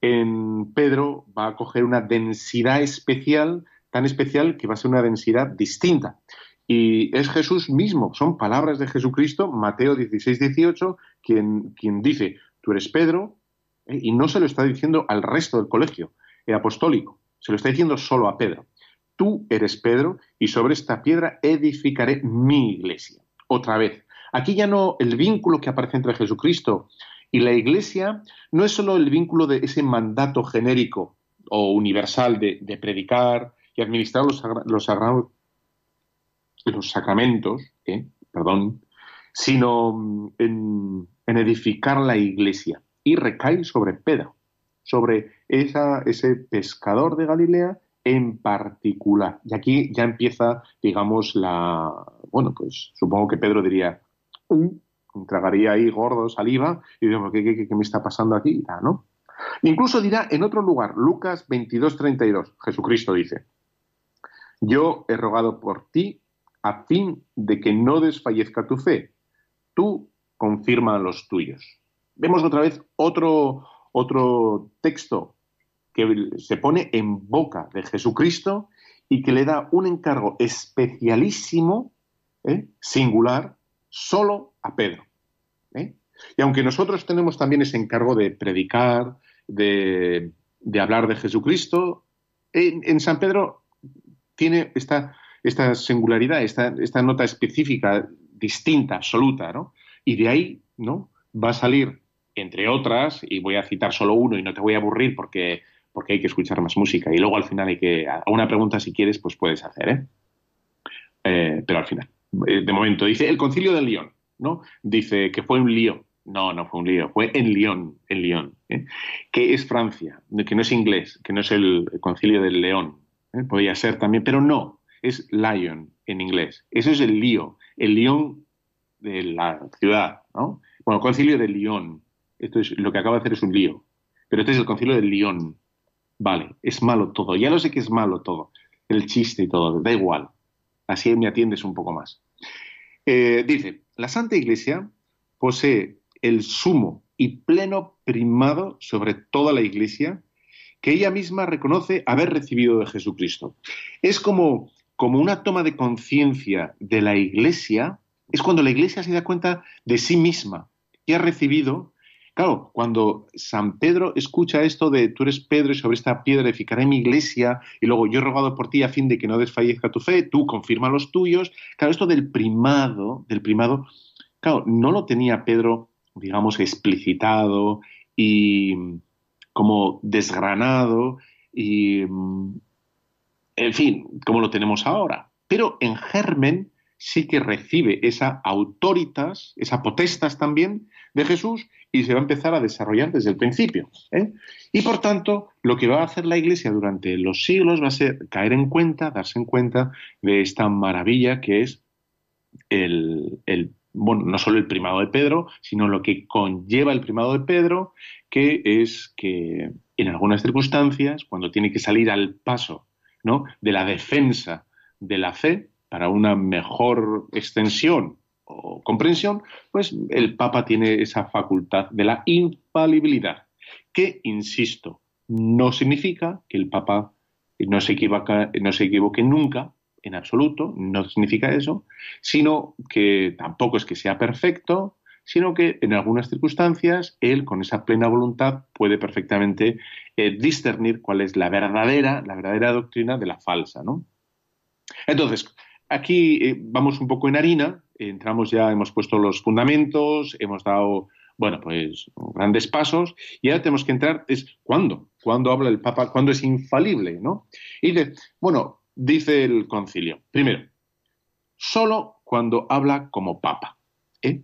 en Pedro va a coger una densidad especial, tan especial que va a ser una densidad distinta. Y es Jesús mismo, son palabras de Jesucristo, Mateo 16, 18, quien, quien dice, tú eres Pedro, ¿eh? y no se lo está diciendo al resto del colegio apostólico, se lo está diciendo solo a Pedro. Tú eres Pedro, y sobre esta piedra edificaré mi iglesia. Otra vez, aquí ya no el vínculo que aparece entre Jesucristo y la iglesia no es solo el vínculo de ese mandato genérico o universal de, predicar y administrar los, los sacramentos, ¿eh? perdón, sino mm, en, edificar la iglesia. Y recae sobre Pedro, sobre ese pescador de Galilea en particular. Y aquí ya empieza, digamos, la. Bueno, pues supongo que Pedro diría, un, tragaría ahí gordo saliva y digo, ¿qué, qué, me está pasando aquí? ¿no? Incluso dirá en otro lugar, Lucas 22, 32, Jesucristo dice, yo he rogado por ti a fin de que no desfallezca tu fe. Tú confirma los tuyos. Vemos otra vez otro, otro texto que se pone en boca de Jesucristo y que le da un encargo especialísimo, ¿eh? singular, solo a Pedro. ¿eh? Y aunque nosotros tenemos también ese encargo de predicar, de, hablar de Jesucristo, en, San Pedro tiene esta, singularidad, esta, esta nota específica, distinta, absoluta, ¿no? Y de ahí, ¿no? Va a salir, entre otras, y voy a citar solo uno y no te voy a aburrir porque, porque hay que escuchar más música. Y luego al final hay que, a una pregunta si quieres, pues puedes hacer, ¿eh? eh pero al final. Eh, de momento, dice el concilio de León, ¿no? Dice que fue un lío. No, no fue un lío, fue en Lyon, en Lyon, ¿eh? que es Francia, que no es inglés, que no es el concilio del León. Podría ser también, pero no, es Lion en inglés. Eso es el lío, el Lyon de la ciudad, ¿no? Bueno, concilio de Lyon. Esto es lo que acaba de hacer es un lío. Pero este es el concilio de Lyon. Vale, es malo todo. Ya lo sé que es malo todo. El chiste y todo, da igual. Así me atiendes un poco más. Eh, dice, la Santa Iglesia posee el sumo y pleno primado sobre toda la Iglesia que ella misma reconoce haber recibido de Jesucristo. Es como como una toma de conciencia de la Iglesia, es cuando la Iglesia se da cuenta de sí misma y ha recibido. Claro, cuando San Pedro escucha esto de tú eres Pedro y sobre esta piedra edificaré mi iglesia y luego yo he rogado por ti a fin de que no desfallezca tu fe, tú confirma los tuyos. Claro, esto del primado, del primado, claro, no lo tenía Pedro, digamos, explicitado y como desgranado y en fin, como lo tenemos ahora. pero en germen sí que recibe esa autoritas, esa potestas también de Jesús y se va a empezar a desarrollar desde el principio. ¿eh? Y por tanto, lo que va a hacer la Iglesia durante los siglos va a ser caer en cuenta, darse en cuenta de esta maravilla que es el, bueno, no solo el primado de Pedro, sino lo que conlleva el primado de Pedro, que es que en algunas circunstancias, cuando tiene que salir al paso ¿no? de la defensa de la fe, para una mejor extensión o comprensión, pues el Papa tiene esa facultad de la infalibilidad, que, insisto, no significa que el Papa no se, equivoque nunca, en absoluto, no significa eso, sino que tampoco es que sea perfecto, sino que en algunas circunstancias él, con esa plena voluntad, puede perfectamente eh, discernir cuál es la verdadera, la verdadera doctrina de la falsa, ¿no? Entonces, Aquí eh, vamos un poco en harina, entramos ya, hemos puesto los fundamentos, hemos dado, bueno, pues grandes pasos, y ahora tenemos que entrar, es cuándo, cuándo habla el Papa, cuándo es infalible, ¿no? Y de, bueno, dice el concilio, primero, solo cuando habla como Papa, ¿eh?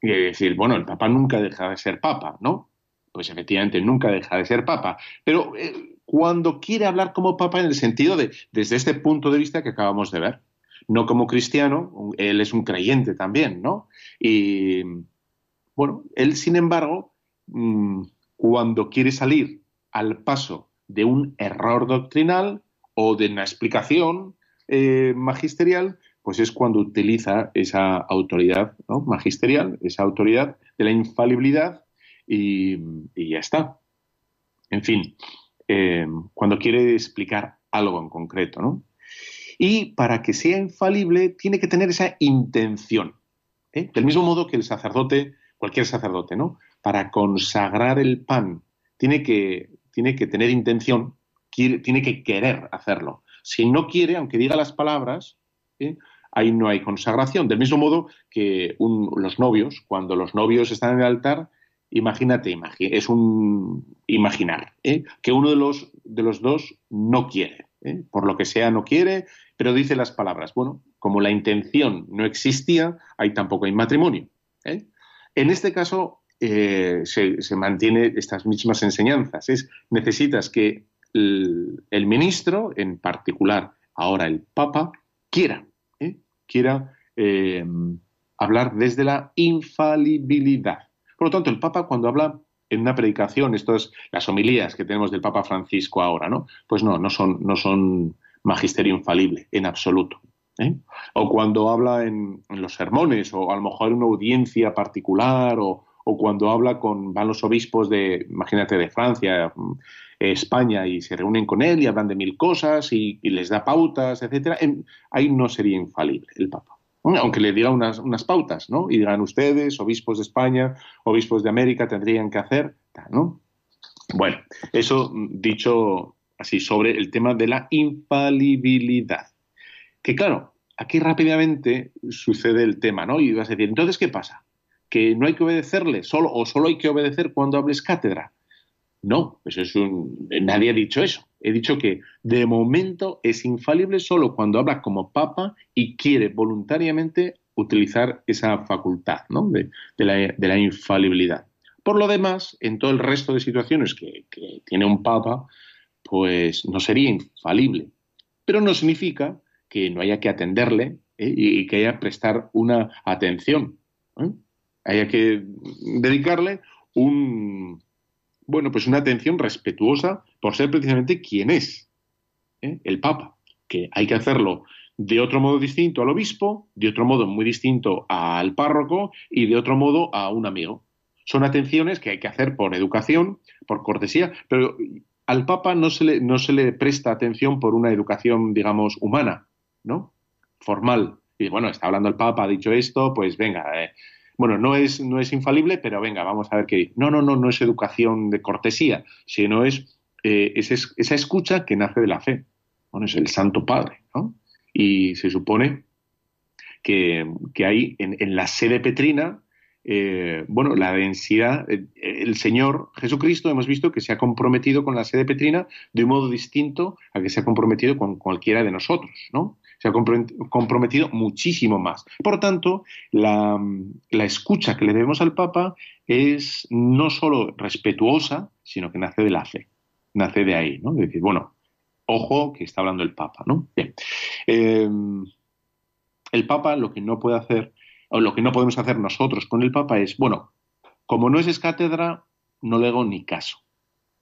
Y decir, bueno, el Papa nunca deja de ser Papa, ¿no? Pues efectivamente nunca deja de ser Papa, pero eh, cuando quiere hablar como papa en el sentido de, desde este punto de vista que acabamos de ver. No como cristiano, él es un creyente también, ¿no? Y bueno, él, sin embargo, mm, cuando quiere salir al paso de un error doctrinal o de una explicación eh, magisterial, pues es cuando utiliza esa autoridad magisterial, esa autoridad de la infalibilidad y, y ya está. En fin, eh, cuando quiere explicar algo en concreto, ¿no? Y para que sea infalible, tiene que tener esa intención. ¿eh? Del mismo modo que el sacerdote, cualquier sacerdote, ¿no? Para consagrar el pan, tiene que, tiene que tener intención, tiene que querer hacerlo. Si no quiere, aunque diga las palabras, ¿eh? ahí no hay consagración. Del mismo modo que los novios, cuando los novios están en el altar, Imagínate, es un imaginar, ¿eh? que uno de los, de los dos no quiere, ¿eh? por lo que sea no quiere, pero dice las palabras. Bueno, como la intención no existía, ahí tampoco hay matrimonio. ¿eh? En este caso se, se mantiene estas mismas enseñanzas. Es, necesitas que el, el, ministro, en particular ahora el Papa, quiera, quiera hablar desde la infalibilidad. Por lo tanto, el Papa cuando habla en una predicación, estas las homilías que tenemos del Papa Francisco ahora, ¿no? Pues no, no son, no son magisterio infalible, en absoluto. ¿eh? O cuando habla en, los sermones, o a lo mejor en una audiencia particular, o, cuando habla con, van los obispos de, imagínate, de Francia, España, y se reúnen con él y hablan de mil cosas y, les da pautas, etcétera, ahí no sería infalible el Papa aunque le diga unas, pautas, ¿no? Y digan ustedes, obispos de España, obispos de América, tendrían que hacer, ¿no? Bueno, eso dicho así sobre el tema de la infalibilidad. Que claro, aquí rápidamente sucede el tema, ¿no? Y vas a decir, entonces, ¿qué pasa? ¿Que no hay que obedecerle solo o solo hay que obedecer cuando hables cátedra? No, eso es un... nadie ha dicho eso. He dicho que de momento es infalible solo cuando habla como papa y quiere voluntariamente utilizar esa facultad ¿no? de, la, infalibilidad. Por lo demás, en todo el resto de situaciones que, tiene un papa, pues no sería infalible. Pero no significa que no haya que atenderle ¿eh? y, que haya que prestar una atención. ¿eh? Haya que dedicarle un, bueno, pues una atención respetuosa por ser precisamente quien es, ¿eh? el Papa, que hay que hacerlo de otro modo distinto al obispo, de otro modo muy distinto al párroco y de otro modo a un amigo. Son atenciones que hay que hacer por educación, por cortesía, pero al Papa no se le, no se le presta atención por una educación, digamos, humana, ¿no? Formal. Y bueno, está hablando el Papa, ha dicho esto, pues venga, eh, bueno, no es, no es infalible, pero venga, vamos a ver qué No, no, no, no es educación de cortesía, sino es, eh, esa escucha que nace de la fe. Bueno, es el Santo Padre, ¿no? Y se supone que, que hay en, la sede petrina, eh, bueno, la densidad, eh, el Señor Jesucristo hemos visto que se ha comprometido con la sede petrina de un modo distinto a que se ha comprometido con cualquiera de nosotros, ¿no? Se ha comprometido muchísimo más. Por tanto, la, la escucha que le debemos al Papa es no solo respetuosa, sino que nace de la fe, nace de ahí, ¿no? De decir, bueno, ojo que está hablando el Papa, ¿no? Bien. Em, el Papa lo que no puede hacer, o lo que no podemos hacer nosotros con el Papa es, bueno, como no es escátedra, no le hago ni caso.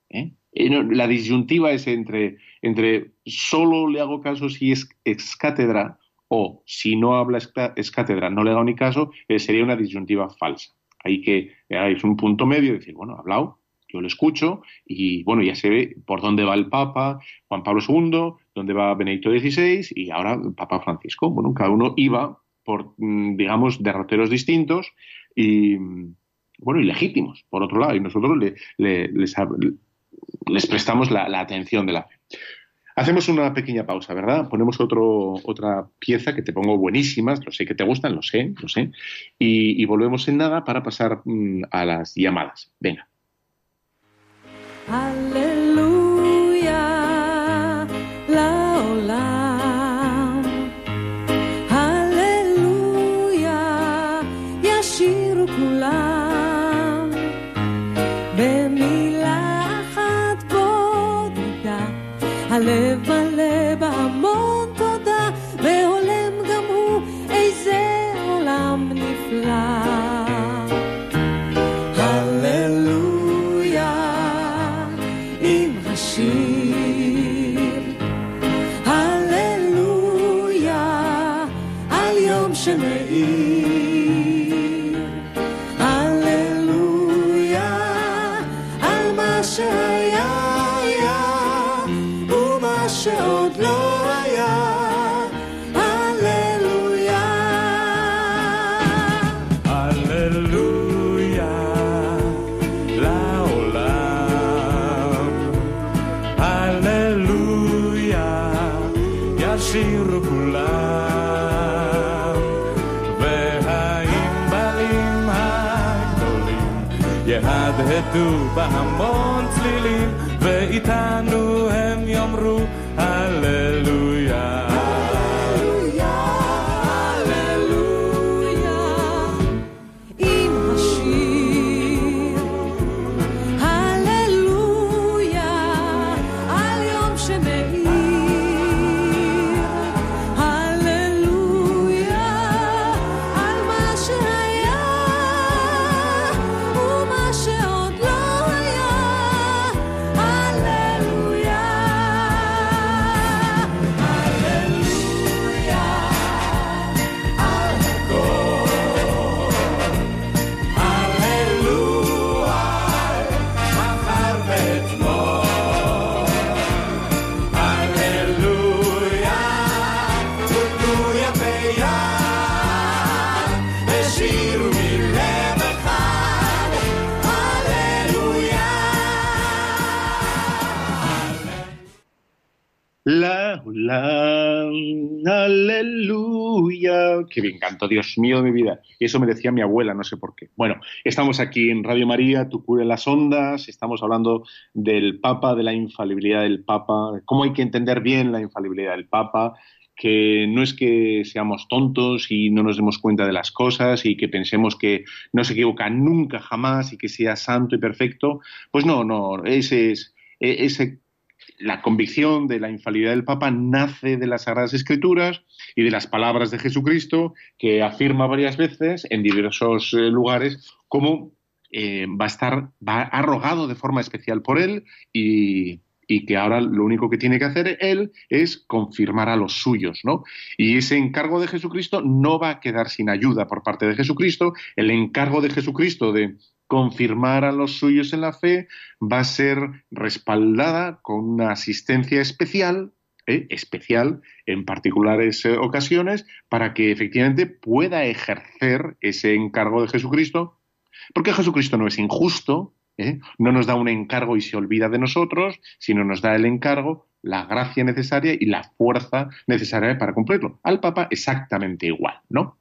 ¿eh? La disyuntiva es entre, entre solo le hago caso si es excátedra o si no habla escátedra no le hago ni caso, eh, sería una disyuntiva falsa. Hay que, es un punto medio, decir, bueno, ha hablado, yo lo escucho y bueno, ya se ve por dónde va el Papa Juan Pablo II, dónde va Benedicto XVI y ahora el Papa Francisco. Bueno, cada uno iba por, mm, digamos, derroteros distintos y, bueno, ilegítimos, por otro lado, y nosotros les, prestamos la, atención de la fe. Hacemos una pequeña pausa, ¿verdad? Ponemos otro, otra pieza que te pongo buenísimas, lo sé que te gustan, lo sé, lo sé, y, volvemos en nada para pasar mm, a las llamadas. Venga. יהדהדו בהמון צלילים, ואיתנו הם יאמרו הללויה. Que bien canto, Dios mío de mi vida. Y eso me decía mi abuela, no sé por qué. Bueno, estamos aquí en Radio María, tu cura en las ondas. Estamos hablando del Papa, de la infalibilidad del Papa, cómo hay que entender bien la infalibilidad del Papa que no es que seamos tontos y no nos demos cuenta de las cosas y que pensemos que no se equivoca nunca jamás y que sea santo y perfecto, pues no, no, ese es ese la convicción de la infalibilidad del Papa nace de las Sagradas Escrituras y de las palabras de Jesucristo, que afirma varias veces en diversos eh, lugares cómo eh, va a estar, va arrogado de forma especial por él y, que ahora lo único que tiene que hacer él es confirmar a los suyos, ¿no? Y ese encargo de Jesucristo no va a quedar sin ayuda por parte de Jesucristo. El encargo de Jesucristo de confirmar a los suyos en la fe va a ser respaldada con una asistencia especial, ¿eh? especial en particulares eh, ocasiones, para que efectivamente pueda ejercer ese encargo de Jesucristo, porque Jesucristo no es injusto, ¿eh? no nos da un encargo y se olvida de nosotros, sino nos da el encargo, la gracia necesaria y la fuerza necesaria para cumplirlo. Al Papa exactamente igual, ¿no?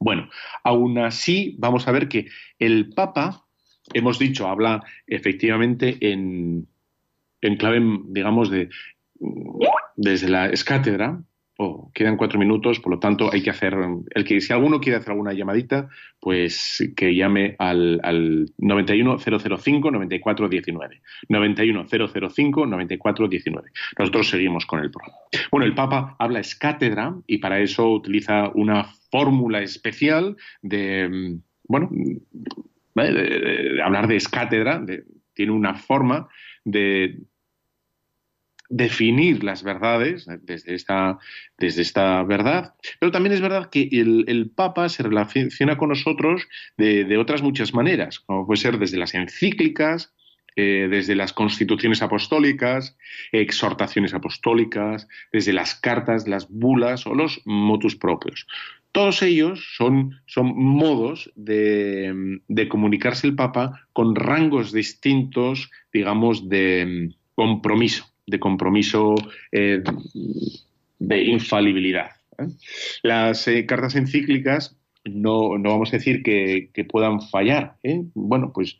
Bueno, aún así vamos a ver que el Papa, hemos dicho, habla efectivamente en, clave, digamos, de, desde la escátedra, Oh, quedan cuatro minutos, por lo tanto hay que hacer, el que si alguno quiere hacer alguna llamadita, pues que llame al, al 91005 9419. 91005 9419. Nosotros seguimos con el programa. Bueno, el Papa habla es cátedra y para eso utiliza una fórmula especial de, bueno, de, hablar de escátedra, tiene una forma de definir las verdades desde esta, desde esta verdad. Pero también es verdad que el, Papa se relaciona con nosotros de, otras muchas maneras, como puede ser desde las encíclicas, eh, desde las constituciones apostólicas, exhortaciones apostólicas, desde las cartas, las bulas o los motus propios. Todos ellos son, son modos de, de comunicarse el Papa con rangos distintos, digamos, de compromiso de compromiso eh, de infalibilidad. ¿eh? Las eh, cartas encíclicas no, vamos a decir que, puedan fallar. Bueno, pues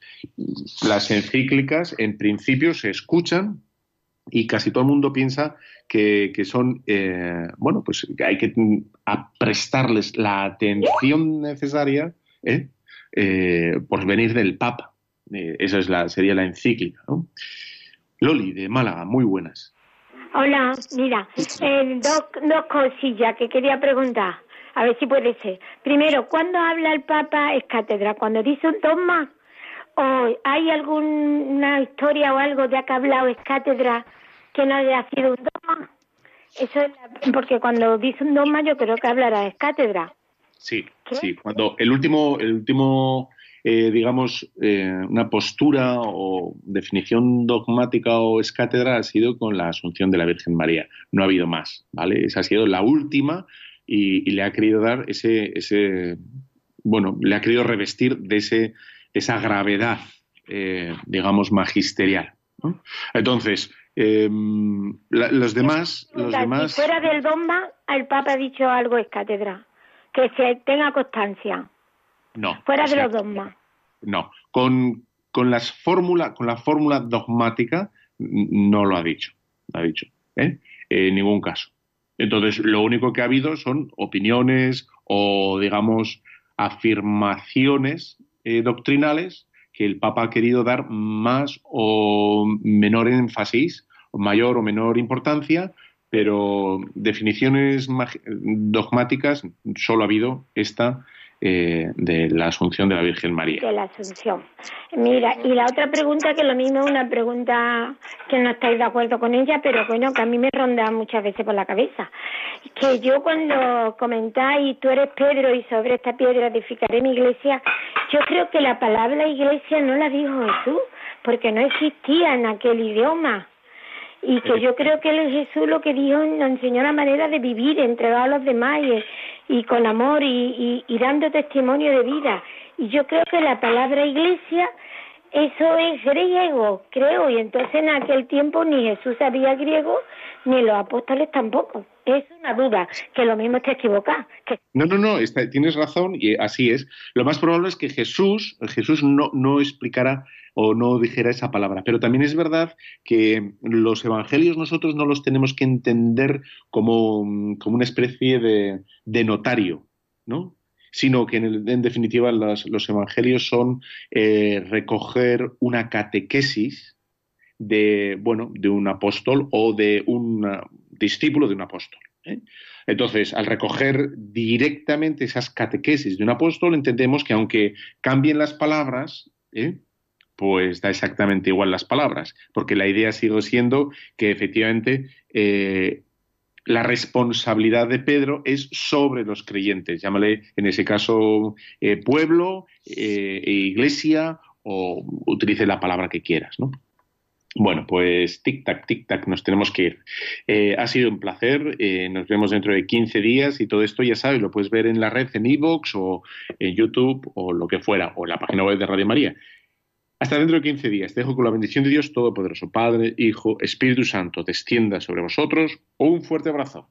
las encíclicas en principio se escuchan y casi todo el mundo piensa que, son, bueno, pues hay que prestarles la atención necesaria por venir del Papa. esa es la, sería la encíclica. ¿no? Loli, de Málaga, muy buenas. Hola, mira, eh, dos, dos cosillas que quería preguntar, a ver si puede ser. Primero, ¿cuándo habla el Papa es cátedra? ¿Cuando dice un dogma? ¿O hay alguna historia o algo de que ha hablado es cátedra que no haya sido un dogma? Eso es porque cuando dice un dogma yo creo que hablará es cátedra. Sí, sí. Cuando el último, el último eh, digamos, eh, una postura o definición dogmática o escátedra ha sido con la asunción de la Virgen María. No ha habido más, ¿vale? Esa ha sido la última y, le ha querido dar ese, ese, bueno, le ha querido revestir de ese, esa gravedad, eh, digamos, magisterial. Entonces, em, los demás, los demás. Si fuera del dogma, el Papa ha dicho algo es cátedra, que se tenga constancia. No. Fuera de los dogmas. No. Con, con, las fórmula, con la fórmula dogmática no lo ha dicho. ha dicho. ¿eh? En ningún caso. Entonces, lo único que ha habido son opiniones o, digamos, afirmaciones eh, doctrinales que el Papa ha querido dar más o menor énfasis, mayor o menor importancia, pero definiciones dogmáticas solo ha habido esta eh, de la Asunción de la Virgen María. De la Asunción. Mira, y la otra pregunta, que lo mismo es una pregunta que no estáis de acuerdo con ella, pero bueno, que a mí me ronda muchas veces por la cabeza. Que yo cuando comentáis, tú eres Pedro y sobre esta piedra edificaré mi iglesia, yo creo que la palabra iglesia no la dijo Jesús, porque no existía en aquel idioma y que yo creo que él Jesús lo que dijo nos enseñó la manera de vivir entregado a los demás y, con amor y, y, dando testimonio de vida. Y yo creo que la palabra iglesia eso es griego creo y entonces en aquel tiempo ni Jesús sabía griego ni los apóstoles tampoco es una duda, que lo mismo está equivocado. No, no, no, tienes razón y así es. Lo más probable es que Jesús, Jesús no, no explicara o no dijera esa palabra. Pero también es verdad que los evangelios nosotros no los tenemos que entender como, una especie de, notario, ¿no? Sino que en, definitiva los, evangelios son eh, recoger una catequesis de, bueno, de un apóstol o de un discípulo de un apóstol. ¿eh? Entonces, al recoger directamente esas catequesis de un apóstol, entendemos que aunque cambien las palabras, ¿eh? pues da exactamente igual las palabras, porque la idea sigue siendo que efectivamente la responsabilidad de Pedro es sobre los creyentes, llámale en ese caso eh, pueblo, eh, e iglesia o utilice la palabra que quieras, ¿no? Bueno, pues tic-tac, tic-tac, nos tenemos que ir. ha sido un placer, nos vemos dentro de 15 días y todo esto, ya sabes, lo puedes ver en la red, en iVoox o en YouTube o lo que fuera, o en la página web de Radio María. Hasta dentro de 15 días. Te dejo con la bendición de Dios Todopoderoso, Padre, Hijo, Espíritu Santo, descienda sobre vosotros. Un fuerte abrazo.